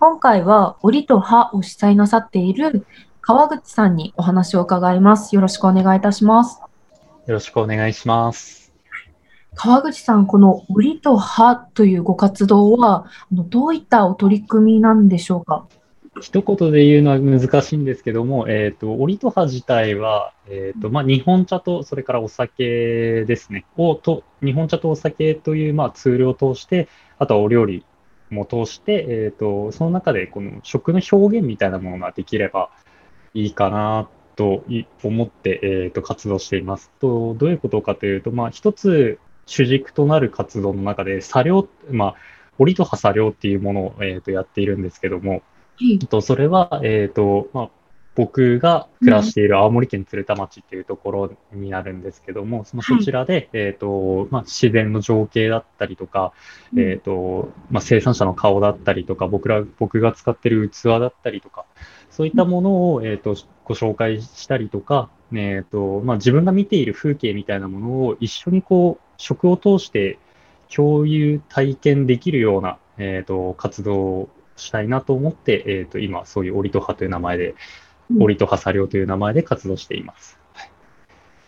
今回は折と葉を主催なさっている川口さんにお話を伺います。よろしくお願いいたします。よろしくお願いします。川口さん、この折と葉というご活動は、どういったお取り組みなんでしょうか？一言で言うのは難しいんですけども、えっ、ー、と、折と葉自体は、えっ、ー、と、まあ、日本茶と、それからお酒ですね、をと、日本茶とお酒という、まあ、ツールを通して、あとはお料理も通して、えっ、ー、と、その中で、この食の表現みたいなものができればいいかなと思って、えっ、と、活動しています。と、どういうことかというと、まあ、一つ主軸となる活動の中で、作業、まあ、折と葉作業っていうものを、えっ、と、やっているんですけども、とそれは、えっ、ー、と、まあ、僕が暮らしている青森県鶴田町っていうところになるんですけども、そのそちらで、はい、えっ、と、まあ、自然の情景だったりとか、うん、えっ、と、まあ、生産者の顔だったりとか、僕ら、僕が使ってる器だったりとか、そういったものを、えっ、と、ご紹介したりとか、えっ、と、まあ、自分が見ている風景みたいなものを一緒にこう、食を通して共有、体験できるような、えっ、と、活動したいなと思って、えっ、ー、と、今、そういうオリトハという名前で、オリトハ作業という名前で活動しています。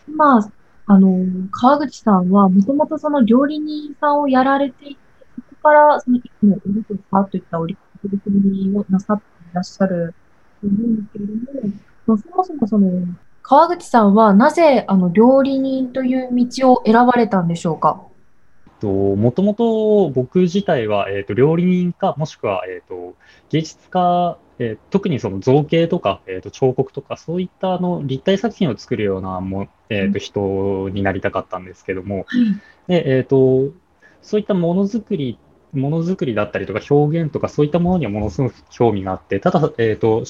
まあ、あの、川口さんは、もともとその料理人さんをやられていて、そこから、その、いつもオリトハといったオリ取り組みをなさっていらっしゃると思うんですけれども、そもそもその、川口さんはなぜ、あの、料理人という道を選ばれたんでしょうかと、もともと僕自体は、えっ、ー、と、料理人か、もしくは、えっ、ー、と、芸術家、えー、特にその造形とか、えっ、と、彫刻とか、そういったあの立体作品を作るようなも、えっ、と、人になりたかったんですけども、うん、で、えっ、と、そういったものづくり、ものづくりだったりとか表現とかそういったものにはものすごく興味があって、ただ、えっ、と、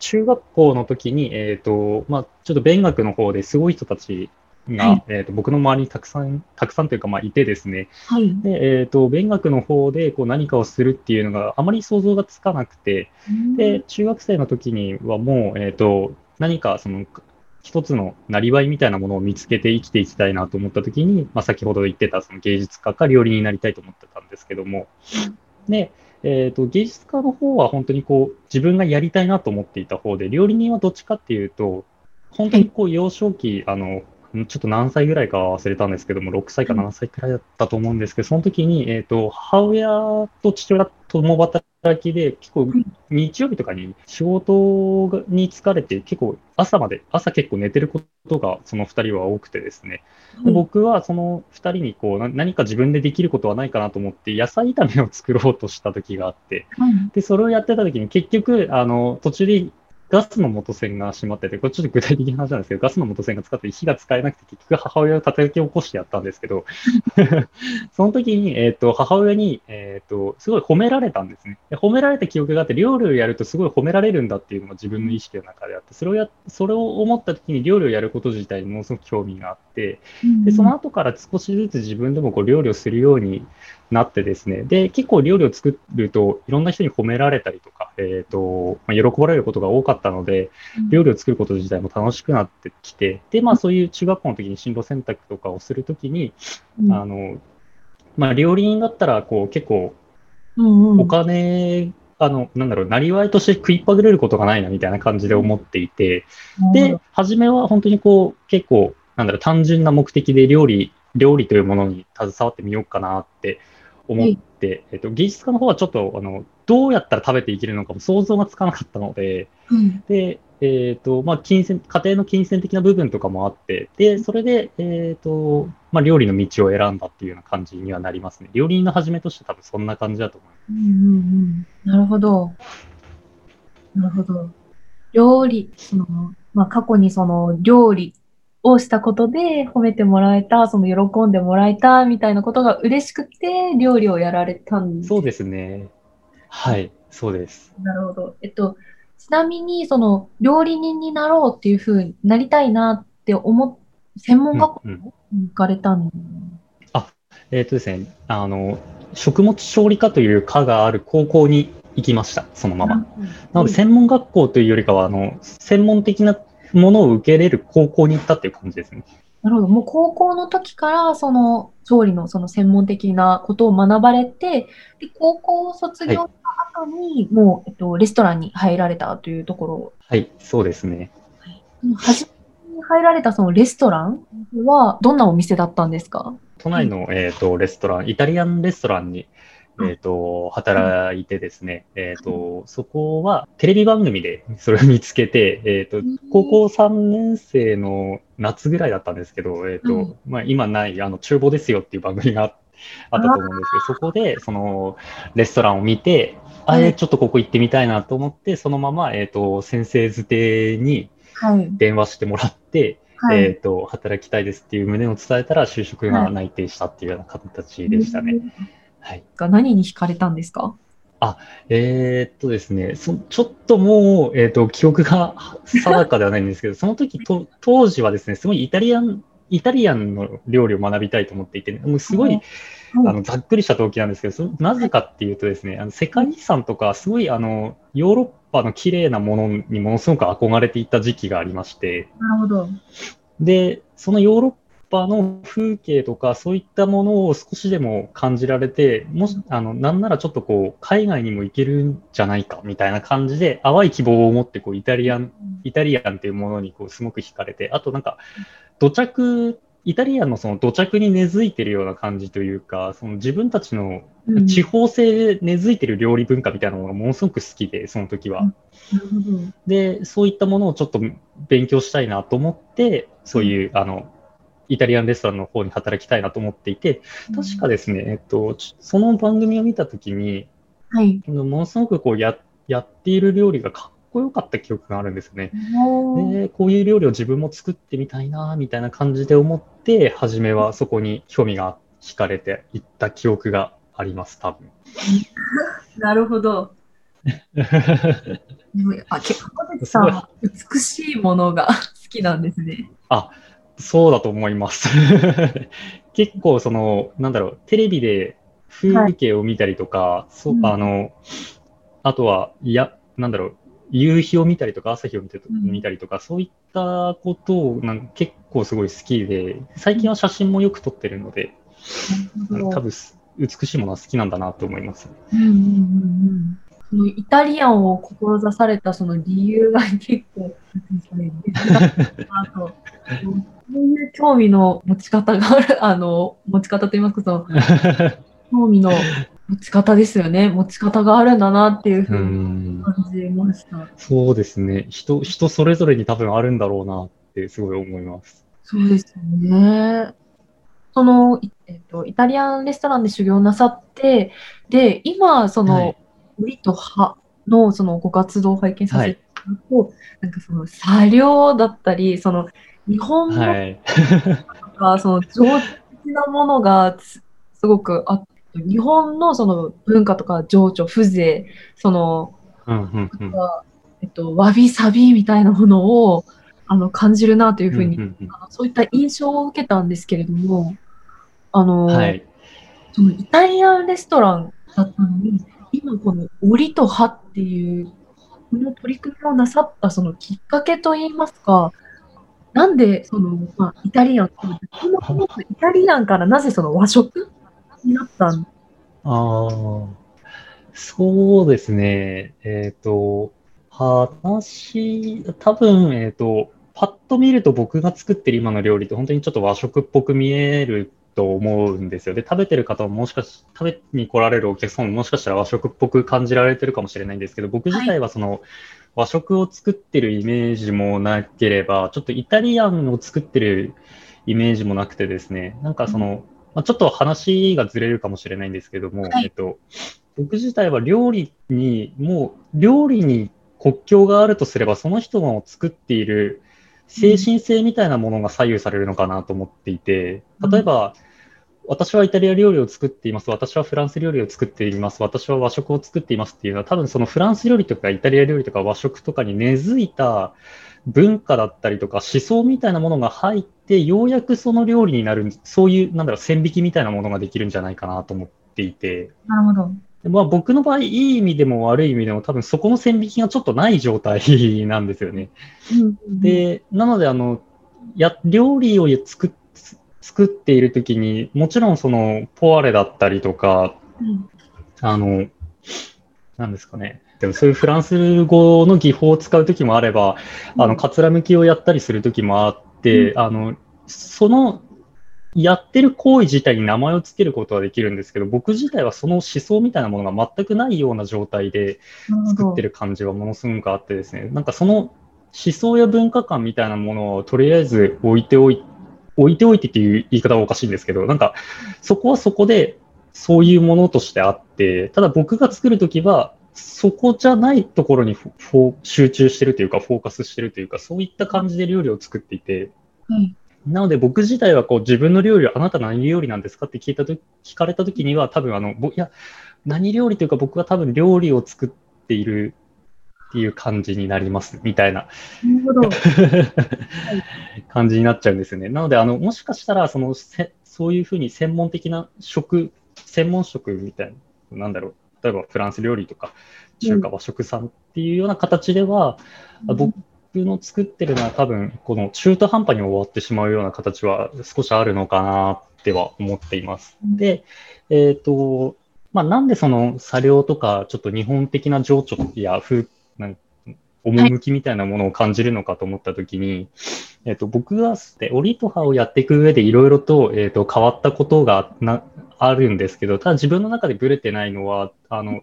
中学校の時に、えっ、と、まあ、ちょっと勉学の方ですごい人たちが、はい、えーと、僕の周りにたくさん、たくさんというか、まあ、いてですね、はい、でえーと、勉学の方でこう何かをするっていうのがあまり想像がつかなくて、で中学生の時にはもう、えーと、何かその一つのなりわいみたいなものを見つけて生きていきたいなと思った時に、まあ、先ほど言ってたその芸術家か料理になりたいと思ってたんですけども、で、えーと、芸術家の方は本当にこう自分がやりたいなと思っていた方で、料理人はどっちかっていうと、本当にこう幼少期、あのちょっと何歳ぐらいか忘れたんですけども、6歳か7歳くらいだったと思うんですけど、その時に、えっ、ー、と、母親と父親共働きで、結構日曜日とかに仕事に疲れて、結構朝まで、朝結構寝てることがその2人は多くてですね、で僕はその2人にこう何か自分でできることはないかなと思って、野菜炒めを作ろうとした時があって、で、それをやってた時に結局、あの、途中でガスの元栓が閉まってて、これちょっと具体的な話なんですけど、ガスの元栓が使って火が使えなくて、結局母親を叩き起こしてやったんですけど、その時に、えっ、ー、と、母親に、えっ、ー、と、すごい褒められたんですねで。褒められた記憶があって、料理をやるとすごい褒められるんだっていうのが自分の意識の中であって、それをや、それを思った時に料理をやること自体にものすごく興味があって、で、その後から少しずつ自分でもこう料理をするようになってですね、で、結構料理を作ると、いろんな人に褒められたりとか、えっ、ー、と、まあ、喜ばれることが多かったので、料理を作ること自体も楽しくなってきて、で、まあそういう中学校の時に進路選択とかをするときに、うん、あの、まあ料理人だったら、こう結構、お金、あの、なんだろう、なりわいとして食いっぱぐれることがないなみたいな感じで思っていて、で、初めは本当にこう、結構、なんだろう、単純な目的で料理、料理というものに携わってみようかなって思って、えっと、芸術家の方はちょっとあのどうやったら食べていけるのかも想像がつかなかったので、うん、で、えっ、ー、と、まあ、金銭、家庭の金銭的な部分とかもあって、で、それで、えっ、ー、と、まあ、料理の道を選んだっていうような感じにはなりますね。料理人の始めとして多分そんな感じだと思います。うんうんうん。なるほど。なるほど。料理、その、まあ、過去にその料理をしたことで褒めてもらえた、その喜んでもらえたみたいなことが嬉しくて料理をやられたんですそうですね。はい、そうです。なるほど。えっと、ちなみに、その料理人になろうっていうふうになりたいなって思っ、専門学校に行かれたん、うんうん、あ、えっ、ー、とですね、あの、食物調理科という科がある高校に行きました、そのまま。なので、専門学校というよりかは、あの、専門的なものを受け入れる高校に行ったっていう感じですね。なるほど。もう高校の時から、その調理のその専門的なことを学ばれて、で、高校を卒業した後に、もう、えっと、レストランに入られたというところはい、そうですね。初めに入られたそのレストランはどんなお店だったんですか？都内の、えっとレストラン、イタリアンレストランに、えっと働いてですね、えっとそこはテレビ番組でそれを見つけて、えっと高校3年生の夏ぐらいだったんですけど、えっとうんまあ、今ないあの厨房ですよっていう番組がああったと思うんですけど、そこでそのレストランを見て、あはいれ、ちょっとここ行ってみたいなと思って、そのまま、えっと先生づてにはい。電話してもらって、はい。えっ、と、働きたいですっていう旨を伝えたら、就職が内定したっていうような形でしたね。はい。が何に惹かれたんですか？えーっとですね、そちょっともう、えっ、と、記憶が定かではないんですけど、その時と、当時はですね、すごいイタリアン、イタリアンの料理を学びたいと思っていて、もうすごい、あのざっくりした動機なんですけど、そなぜかっていうとですね、あの世界遺産とか、すごいあのヨーロッパの綺麗なものにものすごく憧れていた時期がありまして、なるほど。で、そのヨーロッパの風景とか、そういったものを少しでも感じられて、もし、あの、なんならちょっとこう、海外にも行けるんじゃないか、みたいな感じで、淡い希望を持って、こう、イタリアン、イタリアンっていうものに、こう、すごく惹かれて、あとなんか、土着、イタリアンのその土着に根付いてるような感じというか、その自分たちのうん。地方性で根付いてる料理文化みたいなものがものすごく好きで、その時は。で、そういったものをちょっと勉強したいなと思って、そういう、あの、イタリアンレストランの方に働きたいなと思っていて、確かですね、えっと、ちその番組を見たときに、はい。ものすごくこうや、やっている料理がかっこよかった記憶があるんですよね。で、こういう料理を自分も作ってみたいな、みたいな感じで思って、初めはそこに興味が惹かれていった記憶があります、多分。なるほど。でもあ、結構、小口さんは美しいものが 好きなんですね。そうだと思います。結構その、なんだろう、テレビで風景を見たりとか、そううん。あの、あとは、いや、なんだろう、夕日を見たりとか朝日を見てうん。見たりとか、そういったことをなんか結構すごい好きで、最近は写真もよく撮ってるので、あの多分す美しいものは好きなんだなと思います。うんうんうんうんそのイタリアンを志されたその理由が結構、ういう興味の持ち方がある、あの、持ち方といいますか、その、興味の持ち方ですよね。持ち方があるんだなっていうふううにん感じました。そうですね人。人それぞれに多分あるんだろうなってすごい思います。そうですよね。その、いえっと、イタリアンレストランで修行なさって、で、今、その、はい折と葉のそのご活動を拝見させていただくと、なんかその作業だったり、その日本のはい。とか、その情緒的なものがすすごくあって、日本のその文化とか情緒、風情、その、うんうんうんえっと、わびさびみたいなものをあの感じるなというふうに、うんうんうんあのそういった印象を受けたんですけれども、あの、はい。そのイタリアンレストランだったのに、今この折と葉っていう、この取り組みをなさったそのきっかけといいますか、なんでその、まあ、イタリアン、イタリアンからなぜその和食になったん？ああ、そうですね。えっと、話、多分、えっと、パッと見ると僕が作ってる今の料理って本当にちょっと和食っぽく見えると思うんですよ。で、食べてる方ももしかし、食べに来られるお客さんももしかしたら和食っぽく感じられてるかもしれないんですけど、僕自体はその和食を作ってるイメージもなければ、ちょっとイタリアンを作ってるイメージもなくてですね、なんかその、まあ、ちょっと話がずれるかもしれないんですけども、はい。えっと、僕自体は料理に、もう料理に国境があるとすれば、その人の作っている精神性みたいなものが左右されるのかなと思っていて、例えば、私はイタリア料理を作っています。私はフランス料理を作っています。私は和食を作っていますっていうのは、多分そのフランス料理とかイタリア料理とか和食とかに根付いた文化だったりとか思想みたいなものが入って、ようやくその料理になる、そういう、なんだろう、線引きみたいなものができるんじゃないかなと思っていて、なるほど。でまあ、僕の場合、いい意味でも悪い意味でも、多分そこの線引きがちょっとない状態 なんですよね。うん、で、なので、あの、や、料理を作っ作っているときに、もちろんそのポワレだったりとか、うんあの、なんですかね。でもそういうフランス語の技法を使うときもあれば、あの、かつらむきをやったりするときもあって、あの、その、やってる行為自体に名前をつけることはできるんですけど、僕自体はその思想みたいなものが全くないような状態で作ってる感じはものすごくあってですね、なんかその思想や文化観みたいなものをとりあえず置いておい置いておいてっていう言い方はおかしいんですけど、なんかそこはそこでそういうものとしてあって、ただ僕が作るときは、そこじゃないところに集中してるというか、フォーカスしてるというか、そういった感じで料理を作っていて、はい。なので僕自体はこう自分の料理をあなた何料理なんですかって聞いたと聞かれたときには多分あの、ぼいや、何料理というか僕は多分料理を作っているっていう感じになりますみたいな。感じになっちゃうんですよね。なのであの、もしかしたらそのせそういうふうに専門的な食、専門食みたいな、なんだろう、例えばフランス料理とか中華和食さんっていうような形では、あ僕の作ってるのは多分この中途半端に終わってしまうような形は少しあるのかなっては思っています。で、えっ、と、まあ、なんでその作業とかちょっと日本的な情緒や風、なん趣みたいなものを感じるのかと思ったときに、えっ、と、僕がでオリとハをやっていく上でいろいろと,、えー、と変わったことがなあるんですけど、ただ自分の中でブレてないのは、あの、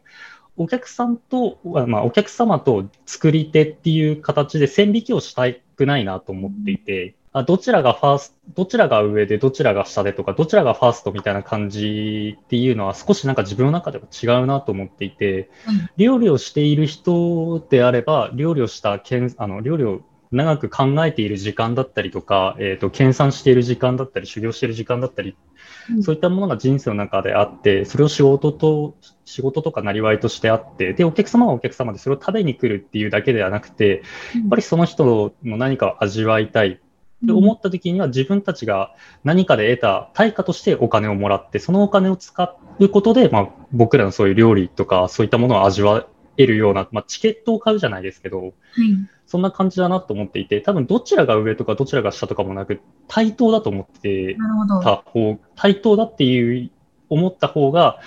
お客さんと、まあ、お客様と作り手っていう形で線引きをしたくないなと思っていて、あどちらがファースト、どちらが上でどちらが下でとか、どちらがファーストみたいな感じっていうのは少しなんか自分の中では違うなと思っていて、うん。料理をしている人であれば、料理をしたけん、あの、料理を長く考えている時間だったりとか、えっ、と、研鑽している時間だったり、修行している時間だったり、うんそういったものが人生の中であって、それを仕事と、仕事とかなりわいとしてあって、で、お客様はお客様でそれを食べに来るっていうだけではなくて、やっぱりその人の何かを味わいたい。って思った時には自分たちが何かで得た対価としてお金をもらって、そのお金を使うことで、まあ、僕らのそういう料理とかそういったものを味わえるような、まあ、チケットを買うじゃないですけど、はい。そんな感じだなと思っていて、多分どちらが上とかどちらが下とかもなく、対等だと思って。た方、対等だっていう思った方が、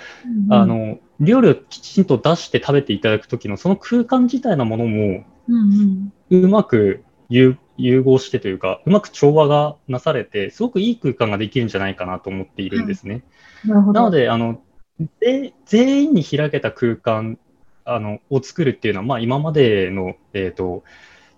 うんあ、の、料理をきちんと出して食べていただくときのその空間自体のものも、うんうん。うまく融融合してというか、うまく調和がなされて、すごくいい空間ができるんじゃないかなと思っているんですね。な。なので、あの、で全員に開けた空間あのを作るっていうのは、まあ、今までの、えー、と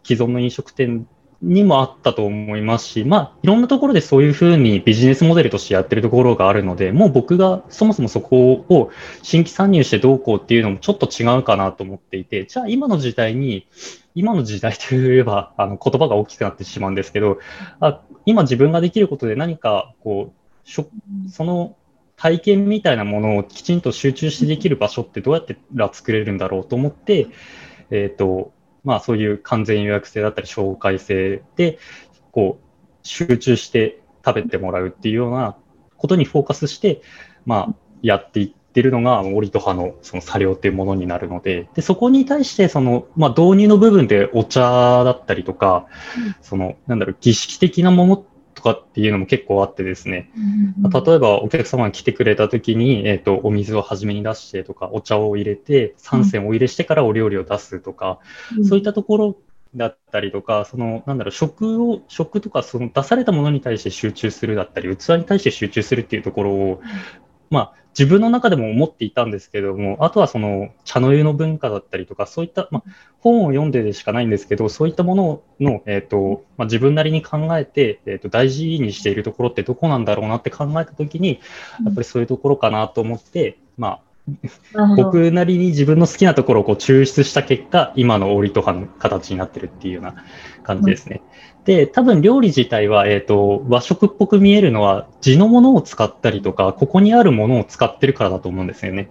既存の飲食店にもあったと思いますし、まあ、いろんなところでそういうふうにビジネスモデルとしてやってるところがあるので、もう僕がそもそもそこを新規参入してどうこうっていうのもちょっと違うかなと思っていて、じゃあ今の時代に、今の時代といえばあの言葉が大きくなってしまうんですけど、あ今自分ができることで何かこう、食その体験みたいなものをきちんと集中してできる場所ってどうやってら作れるんだろうと思って、えっ、と、まあそういう完全予約制だったり紹介制で、こう、集中して食べてもらうっていうようなことにフォーカスして、まあやっていってるのが、オリとハのその作業っていうものになるので、で、そこに対して、その、まあ導入の部分でお茶だったりとか、その、なんだろう、儀式的なものとかっていうのも結構あってですね、うんうんうん。例えばお客様が来てくれた時に、えっ、と、お水を初めに出してとか、お茶を入れて、酸泉を入れしてからお料理を出すとか、そういったところだったりとか、その、なんだろう、食を、食とか、その出されたものに対して集中するだったり、器に対して集中するっていうところを、まあ、自分の中でも思っていたんですけども、あとはその茶の湯の文化だったりとか、そういった、まあ、本を読んででしかないんですけど、そういったものの、えっ、と、まあ、自分なりに考えて、えっ、と、大事にしているところってどこなんだろうなって考えたときに、やっぱりそういうところかなと思って、まあ、僕なりに自分の好きなところをこう抽出した結果、今のオーリトハの形になってるっていうような感じですね。で、多分料理自体は、えっ、と、和食っぽく見えるのは、地のものを使ったりとか、ここにあるものを使ってるからだと思うんですよね。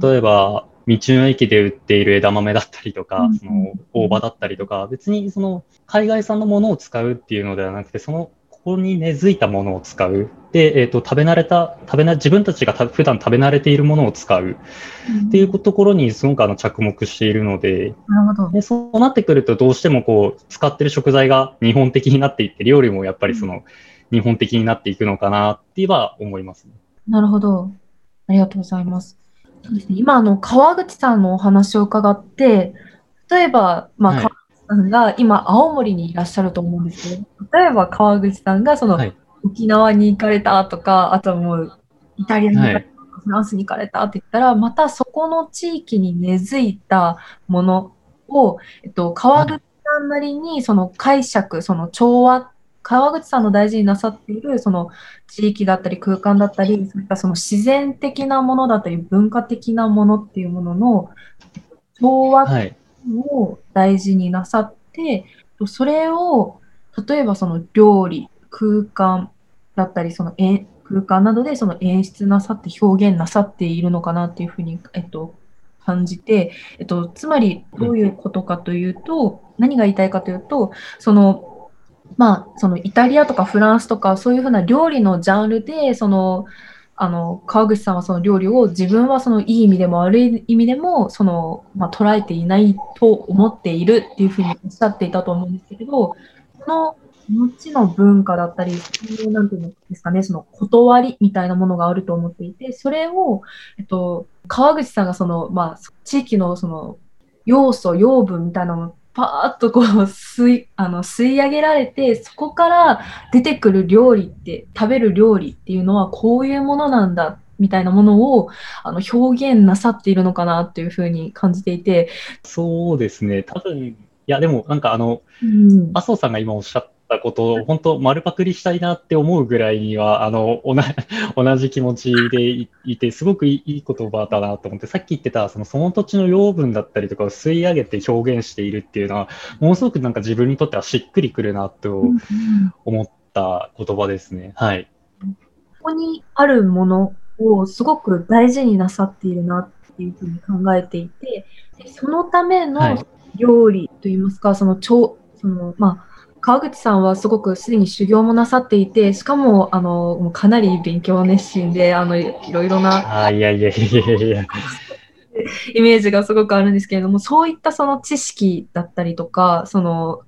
例えば、道の駅で売っている枝豆だったりとかうん、その大葉だったりとか、別にその海外産のものを使うっていうのではなくて、そのここに根付いたものを使う。で、えっ、と、食べ慣れた、食べな、自分たちがた普段食べ慣れているものを使うっていうところにすごくあの着目しているので、なるほど。で、そうなってくるとどうしてもこう、使ってる食材が日本的になっていって、料理もやっぱりその、日本的になっていくのかなっては思いますね。なるほど。ありがとうございます。そうですね、今、あの、川口さんのお話を伺って、例えば、まあ、はい、川口さんが今、青森にいらっしゃると思うんですけど、例えば川口さんがその、はい、沖縄に行かれたとか、あとはもう、イタリアに行かれた、はい、フランスに行かれたって言ったら、またそこの地域に根付いたものを、えっと、川口さんなりにその解釈、その調和川口さんの大事になさっているその地域だったり空間だったり、そういったその自然的なものだったり文化的なものっていうものの調和を大事になさって、はい、それを例えばその料理、空間だったり、その空間などでその演出なさって表現なさっているのかなっていうふうに、えっと、感じて、えっと、つまりどういうことかというと、何が言いたいかというと、そのまあ、そのイタリアとかフランスとかそういうふうな料理のジャンルでそのあの川口さんはその料理を自分はそのいい意味でも悪い意味でもその、まあ、捉えていないと思っているっていうふうにおっしゃっていたと思うんですけどその後の文化だったり、なんていうんですかね、その断りみたいなものがあると思っていて、それを、えっと、川口さんがその、まあ、地域のその要素、養分みたいなのパーッとこう吸いあの吸い上げられてそこから出てくる料理って食べる料理っていうのはこういうものなんだみたいなものをあの表現なさっているのかなっていうふうに感じていて。そうですね。多分いやでもなんかあの、うん、麻生さんが今おっしゃったことを本当丸パクリしたいなって思うぐらいにはあの 同じ気持ちでいてすごくいい言葉だなと思ってさっき言ってたそのその土地の養分だったりとかを吸い上げて表現しているっていうのはものすごくなんか自分にとってはしっくりくるなと思った言葉ですね。はい、ここにあるものをすごく大事になさっているなっていうふうに考えていてそのための料理といいますか、はい、その超そのまあ川口さんはすごくすでに修行もなさっていて、しかも、あの、もうかなり勉強熱心で、あの、いろいろな。あいやいやいやいや。イメージがすごくあるんですけれども、そういったその知識だったりとか、その、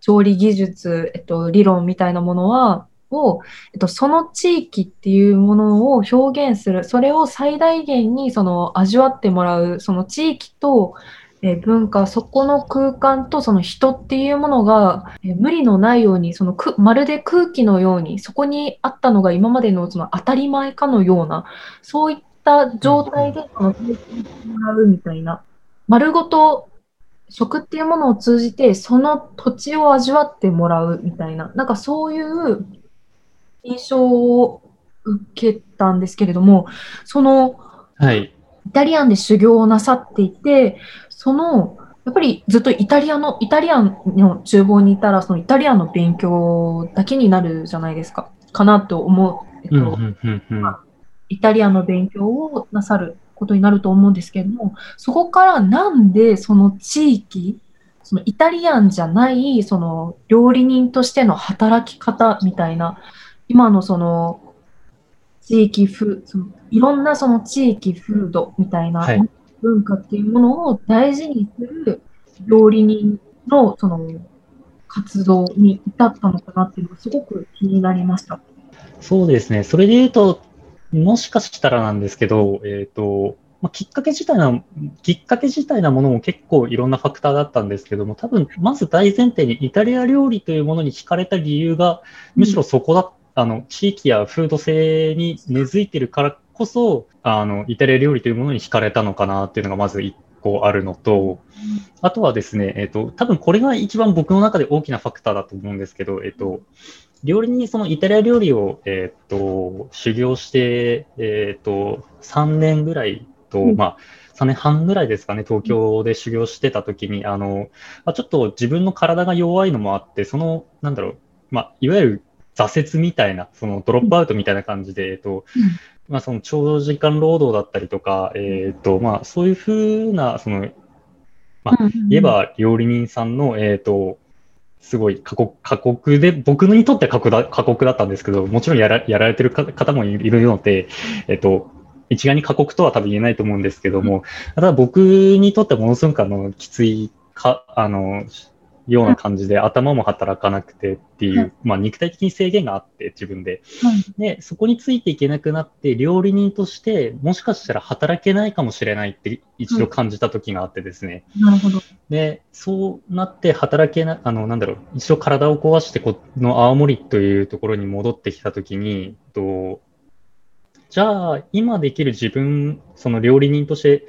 調理技術、えっと、理論みたいなものは、を、えっと、その地域っていうものを表現する、それを最大限にその味わってもらう、その地域と、えー、文化、そこの空間とその人っていうものが、えー、無理のないように、そのくまるで空気のように、そこにあったのが今までのその当たり前かのような、そういった状態でその体験してもらうみたいな、丸ごと食っていうものを通じて、その土地を味わってもらうみたいな、なんかそういう印象を受けたんですけれども、その、はい。イタリアンで修行をなさっていて、その、やっぱりずっとイタリアの、イタリアンの厨房にいたら、そのイタリアンの勉強だけになるじゃないですか、かなと思う。えっと、イタリアンの勉強をなさることになると思うんですけれども、そこからなんでその地域、そのイタリアンじゃない、その料理人としての働き方みたいな、今のその地域風、そのいろんなその地域風土みたいな、はい文化っていうものを大事にする料理人のその活動に至ったのかなっていうのがすごく気になりました。そうですね。それで言うと、もしかしたらなんですけど、えっ、ー、と、まあ、きっかけ自体な、きっかけ自体なものも結構いろんなファクターだったんですけども、多分、まず大前提にイタリア料理というものに惹かれた理由が、むしろそこだ、うん、あの、地域や風土性に根付いてるからこそ、あの、イタリア料理というものに惹かれたのかなっていうのがまず一個あるのと、あとはですね、えっ、ー、と、多分これが一番僕の中で大きなファクターだと思うんですけど、えっ、ー、と、料理にそのイタリア料理を、えっ、ー、と、修行して、えっ、と、3年ぐらいと、まあ、3年半ぐらいですかね、東京で修行してた時に、あの、まあ、ちょっと自分の体が弱いのもあって、その、なんだろう、まあ、いわゆる挫折みたいな、そのドロップアウトみたいな感じで、えっと、まあ、その長時間労働だったりとか、えっ、ー、と、まあ、そういうふうな、その、まあ、言えば料理人さんの、えっ、ー、と、すごい過酷過酷で、僕にとっては過酷だ過酷だったんですけど、もちろんやらやられてる方もいるので、えっ、ー、と、一概に過酷とは多分言えないと思うんですけども、ただ僕にとってはものすごくあの、きついか、あの、ような感じで頭も働かなくてっていう、まあ肉体的に制限があって自分で。で、そこについていけなくなって料理人としてもしかしたら働けないかもしれないって一度感じた時があってですね。なるほど。で、そうなって働けな、あの、なんだろう、一度体を壊してこの青森というところに戻ってきた時に、とじゃあ今できる自分、その料理人として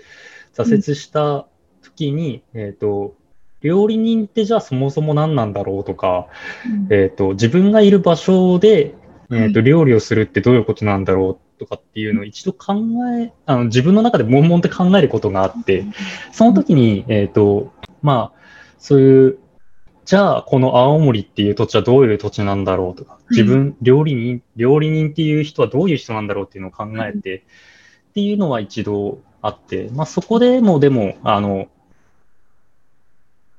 挫折した時に、うん、えっ、ー、と、料理人ってじゃあそもそも何なんだろうとか、うん、えっ、ー、と、自分がいる場所で、えっ、ー、と、料理をするってどういうことなんだろうとかっていうのを一度考え、あの、自分の中で悶々って考えることがあって、その時に、えっ、と、まあ、そういう、じゃあ、この青森っていう土地はどういう土地なんだろうとか、自分、料理人、料理人っていう人はどういう人なんだろうっていうのを考えて、っていうのは一度あって、まあそこでもでも、あの、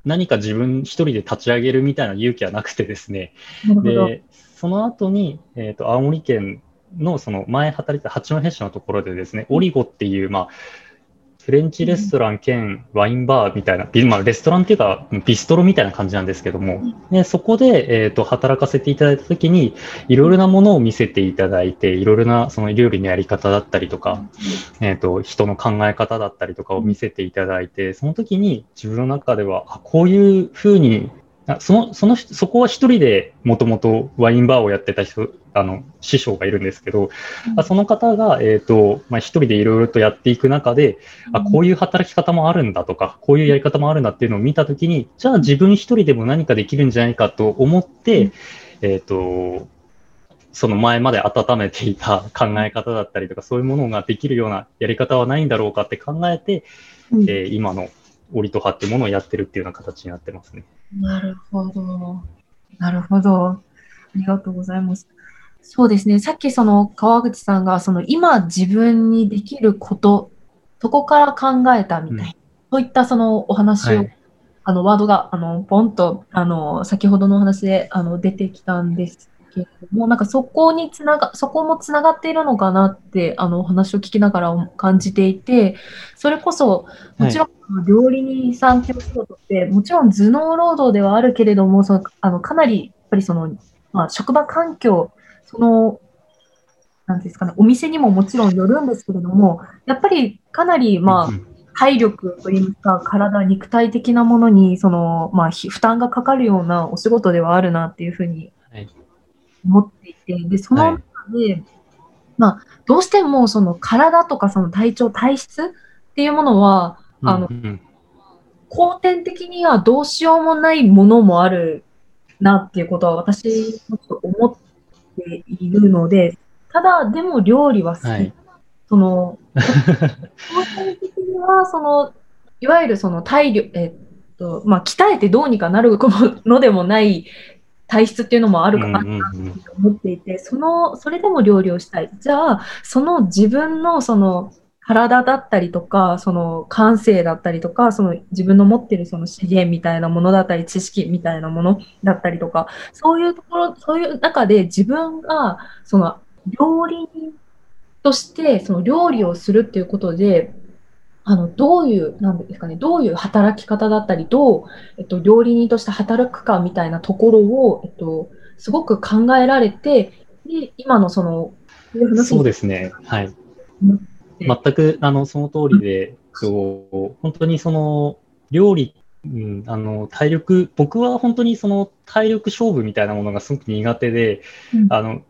何か自分一人で立ち上げるみたいな勇気はなくてですね。で、その後に、えっ、ー、と、青森県のその前働いた八戸市のところでですね、オリゴっていう、まあ、フレンチレストラン兼ワインバーみたいな、まあ、レストランっていうか、ビストロみたいな感じなんですけども、でそこで、えっ、ー、と、働かせていただいたときに、いろいろなものを見せていただいて、いろいろなその料理のやり方だったりとか、えっ、ー、と、人の考え方だったりとかを見せていただいて、その時に自分の中では、あこういうふうにその、その、そこは一人でもともとワインバーをやってた人、あの、師匠がいるんですけど、うん、その方が、えっ、ー、と、まあ、一人でいろいろとやっていく中で、うん、あ、こういう働き方もあるんだとか、こういうやり方もあるんだっていうのを見たときに、じゃあ自分一人でも何かできるんじゃないかと思って、うん、えっ、と、その前まで温めていた考え方だったりとか、そういうものができるようなやり方はないんだろうかって考えて、えー、今の折と葉ってものをやってるっていうような形になってますね。なるほど。なるほど。ありがとうございます。そうですね。さっきその川口さんがその今自分にできること、そこから考えたみたいな、うん、そういったそのお話を、はい、あのワードがあのポンとあの先ほどのお話であの出てきたんですけれども、なんかそこにつなが、そこもつながっているのかなって、あの、お話を聞きながら感じていて、それこそ、もちろん、料理人さんっていう仕事って、もちろん頭脳労働ではあるけれども、その、あの、かなり、やっぱりその、まあ、職場環境、その、なんですかね、お店にももちろんよるんですけれども、やっぱりかなり、まあ、体力といいますか、体、肉体的なものに、その、まあ、負担がかかるようなお仕事ではあるなっていうふうに思っていて、で、その中で、はい、まあ、どうしてもその体とかその体調、体質っていうものは、あの、うんうん、後天的にはどうしようもないものもあるなっていうことは私、ちょっと思っているので、ただ、でも料理は好き。はい、その、後天的には、その、いわゆるその体力、えっと、まあ、鍛えてどうにかなるのでもない体質っていうのもあるかなと思っていて、その、それでも料理をしたい。じゃあ、その自分のその体だったりとか、その感性だったりとか、その自分の持ってるその資源みたいなものだったり、知識みたいなものだったりとか、そういうところ、そういう中で自分が、その料理人として、その料理をするっていうことで、あの、どういう、なんですかね、どういう働き方だったり、どう、えっと、料理人として働くかみたいなところを、えっと、すごく考えられて、で、今のその、そうですね。はい。全く、あの、その通りで、そう本当にその、料理、うん、あの、体力、僕は本当にその体力勝負みたいなものがすごく苦手で、うん、あの、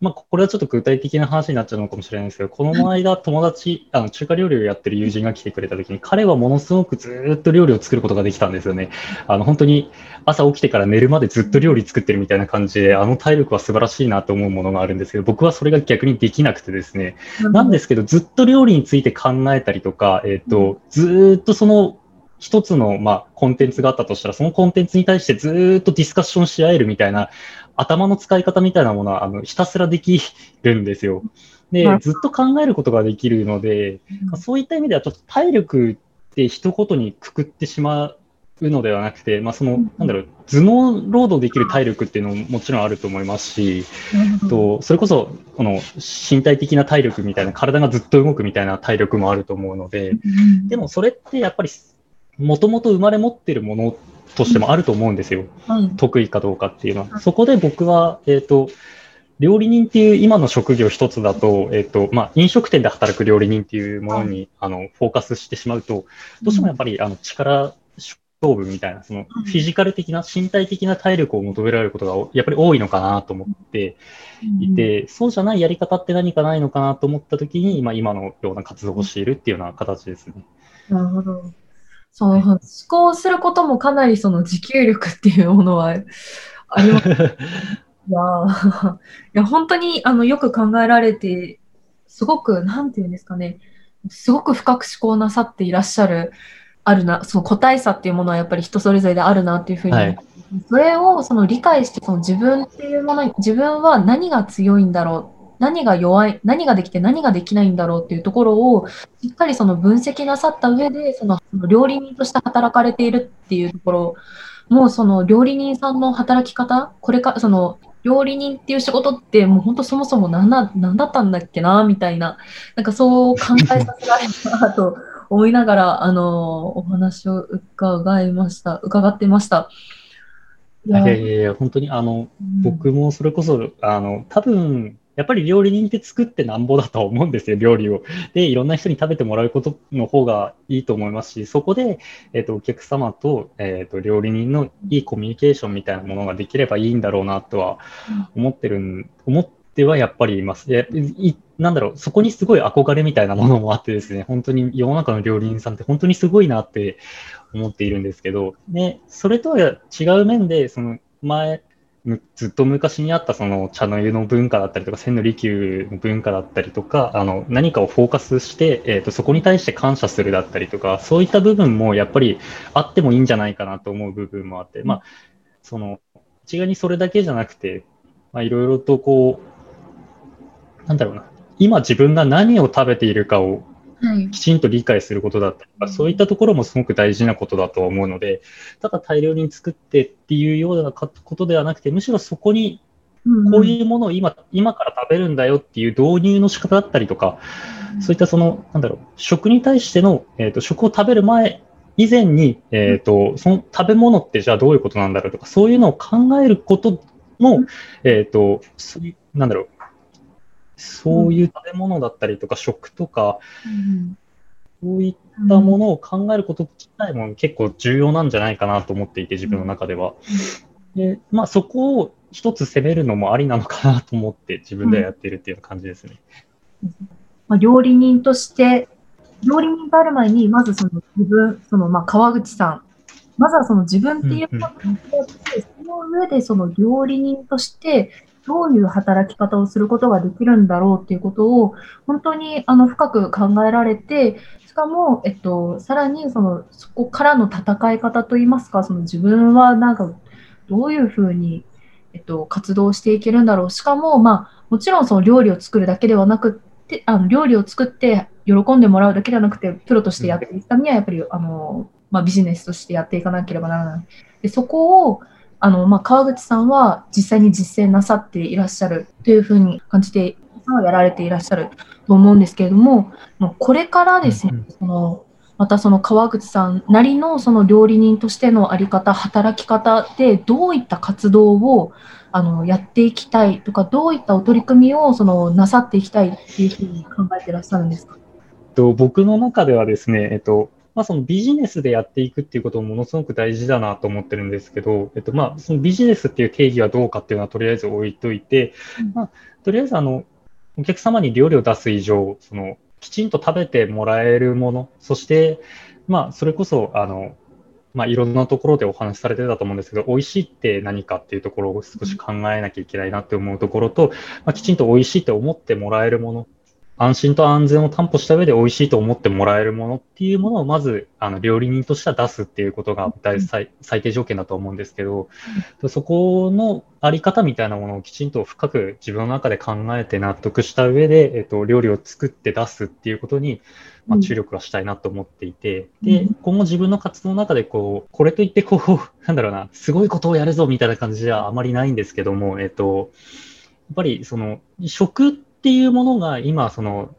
まあ、これはちょっと具体的な話になっちゃうのかもしれないんですけど、この間友達、あの中華料理をやってる友人が来てくれた時に、彼はものすごくずっと料理を作ることができたんですよね。あの、本当に朝起きてから寝るまでずっと料理作ってるみたいな感じで、あの体力は素晴らしいなと思うものがあるんですけど、僕はそれが逆にできなくてですね。なんですけど、ずっと料理について考えたりとか、えっ、ー、と、ずっとその一つの、まあ、コンテンツがあったとしたら、そのコンテンツに対してずっとディスカッションし合えるみたいな、頭の使い方みたいなものは、あの、ひたすらできるんですよ。で、ずっと考えることができるので、そういった意味では、ちょっと体力って一言にくくってしまうのではなくて、まあ、その、なんだろう、頭脳労働できる体力っていうのももちろんあると思いますし、とそれこそ、この身体的な体力みたいな、体がずっと動くみたいな体力もあると思うので、でもそれってやっぱり、もともと生まれ持ってるものとしてもあると思うんですよ。はい。得意かどうかっていうのは。はいそこで僕は、えっ、と、料理人っていう今の職業一つだと、えっ、と、まあ、飲食店で働く料理人っていうものに、あの、フォーカスしてしまうと、どうしてもやっぱり、あの、力勝負みたいな、その、フィジカル的な、身体的な体力を求められることが、やっぱり多いのかなと思っていて、そうじゃないやり方って何かないのかなと思った時に、今、今のような活動をしているっていうような形ですね。なるほど。その、思考することもかなりその持久力っていうものはあります。いやー、いや、本当にあのよく考えられて、すごく、なんていうんですかね、すごく深く思考なさっていらっしゃる、あるな、その個体差っていうものはやっぱり人それぞれであるなっていうふうに、はい。それをその理解して、その自分っていうものに、自分は何が強いんだろう、何が弱い、何ができて何ができないんだろうっていうところを、しっかりその分析なさった上で、その料理人として働かれているっていうところ、もうその料理人さんの働き方、これからその料理人っていう仕事ってもう本当そもそも何だ何だったんだっけな、みたいな、なんかそう考えさせられたなと思いながら、あの、お話を伺いました、伺ってました。いやいやいやいや、本当に、あの、うん僕もそれこそ、あの、多分、やっぱり料理人って作ってなんぼだとは思うんですよ、料理を。で、いろんな人に食べてもらうことの方がいいと思いますし、そこで、えっ、と、お客様と、えっ、と、料理人のいいコミュニケーションみたいなものができればいいんだろうなとは思ってるん、思ってはやっぱりいます。でいなんだろう、そこにすごい憧れみたいなものもあってですね、本当に世の中の料理人さんって本当にすごいなって思っているんですけど、ね、それとは違う面で、その前、むずっと昔にあったその茶の湯の文化だったりとか、千利休の文化だったりとか、あの何かをフォーカスして、えーと、そこに対して感謝するだったりとか、そういった部分もやっぱりあってもいいんじゃないかなと思う部分もあって、まあ、その、一概にそれだけじゃなくて、まあ、いろいろとこう、なんだろうな、今自分が何を食べているかを。きちんと理解することだったりとか、そういったところもすごく大事なことだと思うので、ただ大量に作ってっていうようなことではなくて、むしろそこにこういうものを今、今から食べるんだよっていう導入の仕方だったりとか、そういったその、なんだろう、食に対しての、えっ、と、食を食べる前、以前に、えっ、と、その食べ物ってじゃあどういうことなんだろうとか、そういうのを考えることも、えっ、と、そういう、なんだろう、そういう食べ物だったりとか、食とか、うんそういったものを考えること自体も結構重要なんじゃないかなと思っていて、自分の中では。で、まあそこを一つ攻めるのもありなのかなと思って自分ではやってるっていう感じですね。まあ、料理人として、料理人がある前に、まずその自分、そのまあ川口さん、まずはその自分っていうことに向き合って、その上でその料理人として、どういう働き方をすることができるんだろうっていうことを、本当にあの深く考えられて、しかも、えっと、さらにその、そこからの戦い方といいますか、その自分はなんか、どういうふうに、えっと、活動していけるんだろう。しかも、まあ、もちろんその料理を作るだけではなくて、あの料理を作って喜んでもらうだけではなくて、プロとしてやっていくためには、やっぱり、あの、まあ、ビジネスとしてやっていかなければならない。でそこを、あの、まあ、川口さんは実際に実践なさっていらっしゃるというふうに感じて、やられていらっしゃると思うんですけれども、もうこれからですね、うんうん。その、またその川口さんなりのその料理人としてのあり方、働き方でどういった活動をあのやっていきたいとか、どういったお取り組みをそのなさっていきたいっていうふうに考えていらっしゃるんですか？と僕の中ではですね、えっと、まあ、そのビジネスでやっていくっていうこともものすごく大事だなと思ってるんですけど、えっと、まあ、そのビジネスっていう定義はどうかっていうのはとりあえず置いといて、うん。まあ、とりあえずあの、お客様に料理を出す以上、その、きちんと食べてもらえるもの、そして、まあ、それこそ、あの、まあ、いろんなところでお話しされてたと思うんですけど、美味しいって何かっていうところを少し考えなきゃいけないなって思うところと、まあ、きちんと美味しいって思ってもらえるもの、安心と安全を担保した上で美味しいと思ってもらえるものっていうものをまずあの料理人としては出すっていうことが大最最低条件だと思うんですけど、そこのあり方みたいなものをきちんと深く自分の中で考えて納得した上で、えっと、料理を作って出すっていうことに、まあ、注力はしたいなと思っていて、でうん、今後自分の活動の中でこう、これといってこう、なんだろうな、すごいことをやるぞみたいな感じではあまりないんですけども、えっと、やっぱりその食っていうものが今その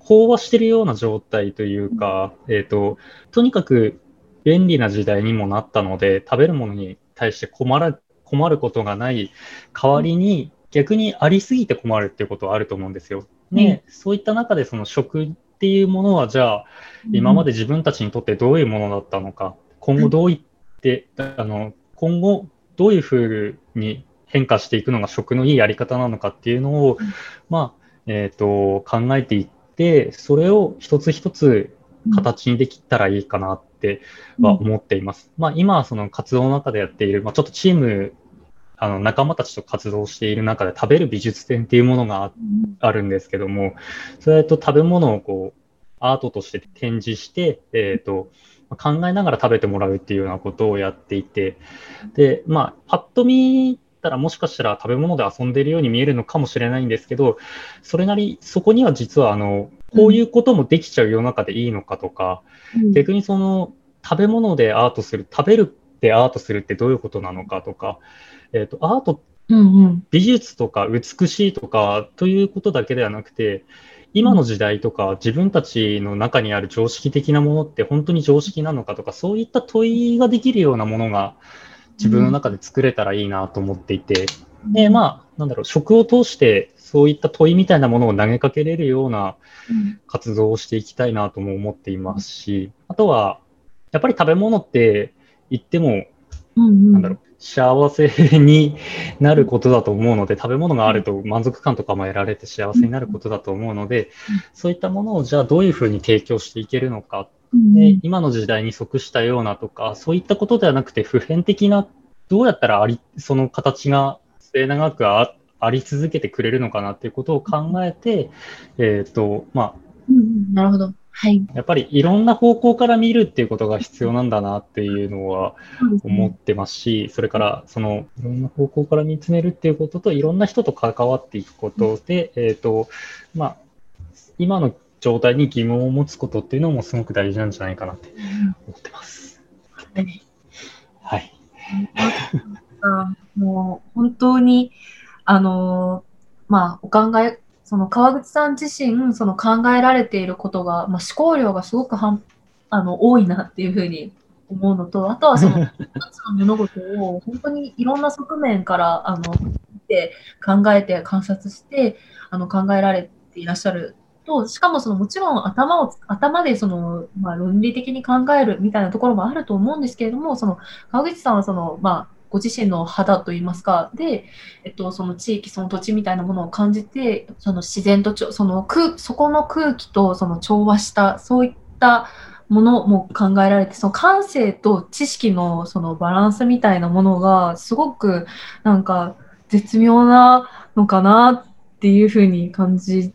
飽和してるような状態というか、えっととにかく便利な時代にもなったので、食べるものに対して困る困ることがない代わりに、逆にありすぎて困るっていうことはあると思うんですよ。で、うん、そういった中でその食っていうものは、じゃあ、今まで自分たちにとってどういうものだったのか、今後どういって、あの、今後どういうふうに変化していくのが食のいいやり方なのかっていうのを、まあ、えっ、ー、と、考えていって、それを一つ一つ形にできたらいいかなっては思っています。まあ、今はその活動の中でやっている、まあ、ちょっとチームあの仲間たちと活動している中で食べる美術展っていうものがあるんですけども、それと食べ物をこうアートとして展示して、えっ、ー、と、考えながら食べてもらうっていうようなことをやっていて、で、まあ、パッと見たらもしかしたら食べ物で遊んでいるように見えるのかもしれないんですけど、それなり、そこには実はあの、こういうこともできちゃう世の中でいいのかとか、うん、逆にその食べ物でアートする、食べるってアートするってどういうことなのかとか、えっ、ー、と、アート、うんうん、美術とか美しいとかということだけではなくて、今の時代とか自分たちの中にある常識的なものって本当に常識なのかとか、そういった問いができるようなものが自分の中で作れたらいいなと思っていて、で、まあ、なんだろう、食を通してそういった問いみたいなものを投げかけれるような活動をしていきたいなとも思っていますし、あとは、やっぱり食べ物って言っても、なんだろう、幸せになることだと思うので、食べ物があると満足感とかも得られて幸せになることだと思うので、そういったものをじゃあどういうふうに提供していけるのか、で今の時代に即したようなとか、そういったことではなくて普遍的な、どうやったらありその形が末永くああり続けてくれるのかなっていうことを考えて、えっ、ー、と、まあ、うん、なるほど。はい、やっぱりいろんな方向から見るっていうことが必要なんだなっていうのは思ってますし、それからそのいろんな方向から見つめるっていうことといろんな人と関わっていくことで、えっ、ー、と、まあ、今の状態に疑問を持つことっていうのもすごく大事なんじゃないかなって思ってます。はい。はい。あもう本当に、あの、まあ、お考えその川口さん自身、その考えられていることが、まあ、思考量がすごくはんあの多いなっていうふうに思うのと、あとはその 一つの物事を本当にいろんな側面からあの見て考えて観察してあの考えられていらっしゃると、しかもそのもちろん頭を頭でその、まあ、論理的に考えるみたいなところもあると思うんですけれども、その川口さんはその、まあ、ご自身の肌といいますか、で、えっと、その地域、その土地みたいなものを感じて、その自然とその空、そこの空気とその調和した、そういったものも考えられて、その感性と知識のそのバランスみたいなものが、すごくなんか絶妙なのかなっていうふうに感じ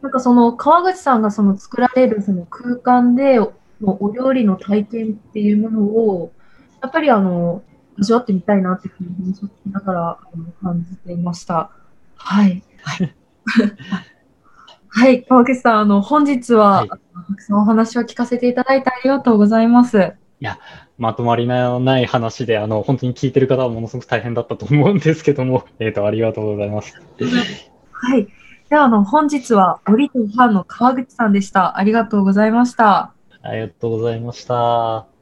なんかその川口さんがその作られるその空間でお料理の体験っていうものを、やっぱりあの、味わってみたいなっていうふうに話を聞きながら感じていました。はい。はい。はい、川口さん、あの、本日は、はい、たくさんお話を聞かせていただいてありがとうございます。いや、まとまりのない話で、あの、本当に聞いてる方はものすごく大変だったと思うんですけども、えっ、ー、と、ありがとうございます。はい。では、あの、本日は、オリとファンの川口さんでした。ありがとうございました。ありがとうございました。